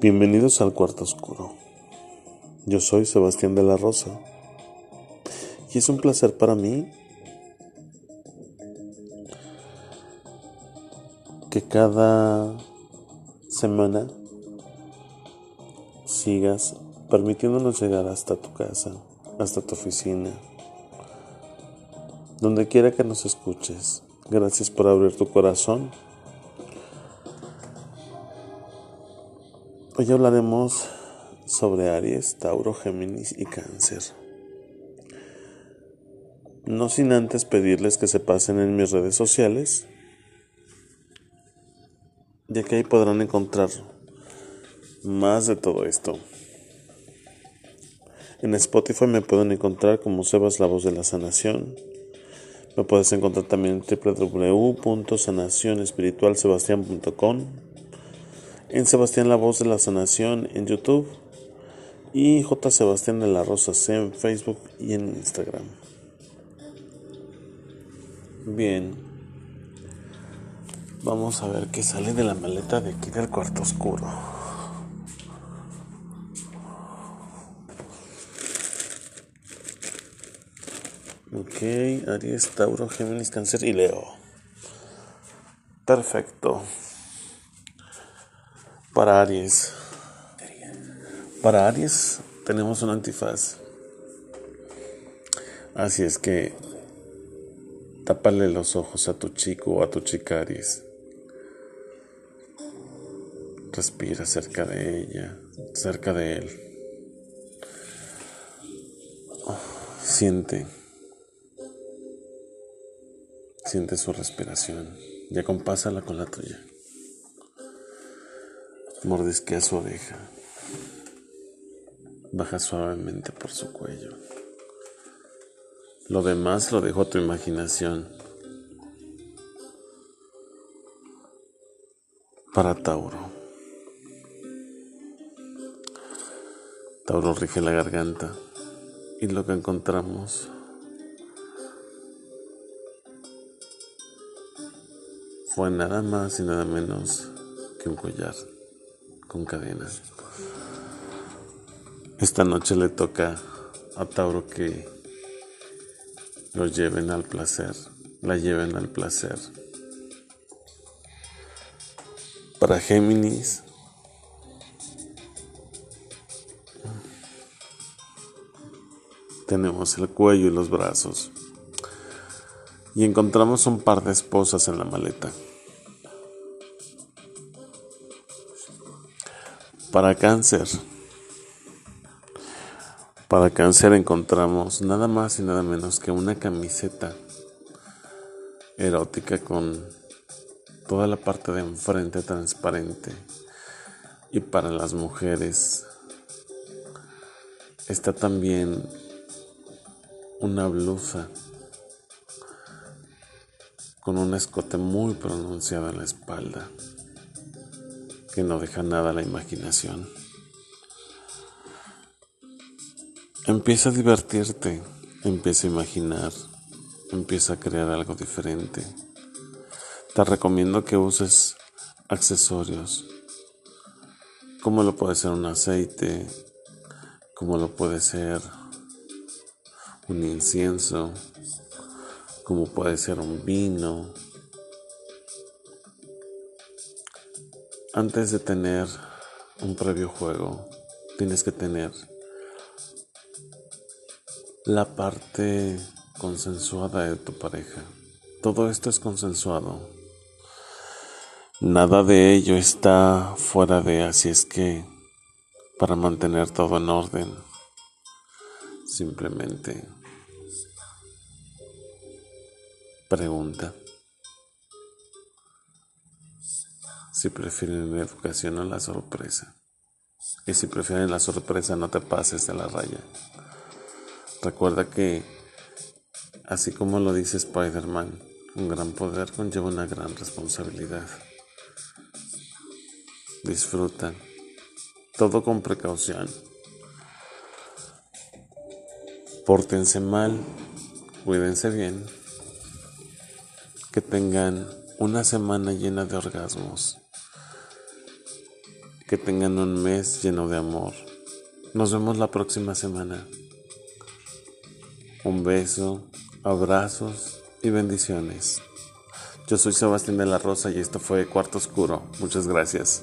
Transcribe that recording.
Bienvenidos al cuarto oscuro. Yo soy Sebastián de la Rosa y es un placer para mí que cada semana sigas permitiéndonos llegar hasta tu casa, hasta tu oficina, donde quiera que nos escuches. Gracias por abrir tu corazón. Hoy hablaremos sobre Aries, Tauro, Géminis y Cáncer. No sin antes pedirles que se pasen en mis redes sociales, ya que ahí podrán encontrar más de todo esto. En Spotify me pueden encontrar como Sebas la voz de la sanación. Me puedes encontrar también en www.sanacionespiritualsebastian.com. En Sebastián la voz de la sanación en YouTube. Y J. Sebastián de la Rosa C en Facebook y en Instagram. Bien. Vamos a ver qué sale de la maleta de aquí del cuarto oscuro. Ok, Aries, Tauro, Géminis, Cáncer y Leo. Perfecto. Para Aries. Para Aries tenemos un antifaz. Así es que tápale los ojos a tu chico o a tu chica Aries. Respira cerca de ella, cerca de él. Siente. Siente su respiración y acompásala con la tuya. Mordisquea su oreja. Baja suavemente por su cuello. Lo demás lo dejo a tu imaginación. Para Tauro. Tauro rige la garganta y lo que encontramos fue nada más y nada menos que un collar con cadenas. Esta noche le toca a Tauro que lo lleven al placer, la lleven al placer. Para Géminis, tenemos el cuello y los brazos y encontramos un par de esposas en la maleta. Para cáncer. Para cáncer encontramos nada más y nada menos que una camiseta erótica con toda la parte de enfrente transparente. Y para las mujeres está también una blusa con un escote muy pronunciado en la espalda, que no deja nada a la imaginación. Empieza a divertirte, empieza a imaginar, empieza a crear algo diferente. Te recomiendo que uses accesorios, como lo puede ser un aceite, como lo puede ser un incienso, como puede ser un vino. Antes de tener un previo juego, tienes que tener la parte consensuada de tu pareja. Todo esto es consensuado. Nada de ello está fuera de así es que para mantener todo en orden, simplemente Pregunta. Si prefieren la educación o la sorpresa. Y si prefieren la sorpresa, no te pases de la raya. Recuerda que, así como lo dice Spider-Man, un gran poder conlleva una gran responsabilidad. Disfruta. Todo con precaución. Pórtense mal. Cuídense bien que tengan una semana llena de orgasmos, Que tengan un mes lleno de amor. Nos vemos la próxima semana. Un beso, abrazos y bendiciones. Yo soy Sebastián de la Rosa y esto fue Cuarto Oscuro. Muchas gracias.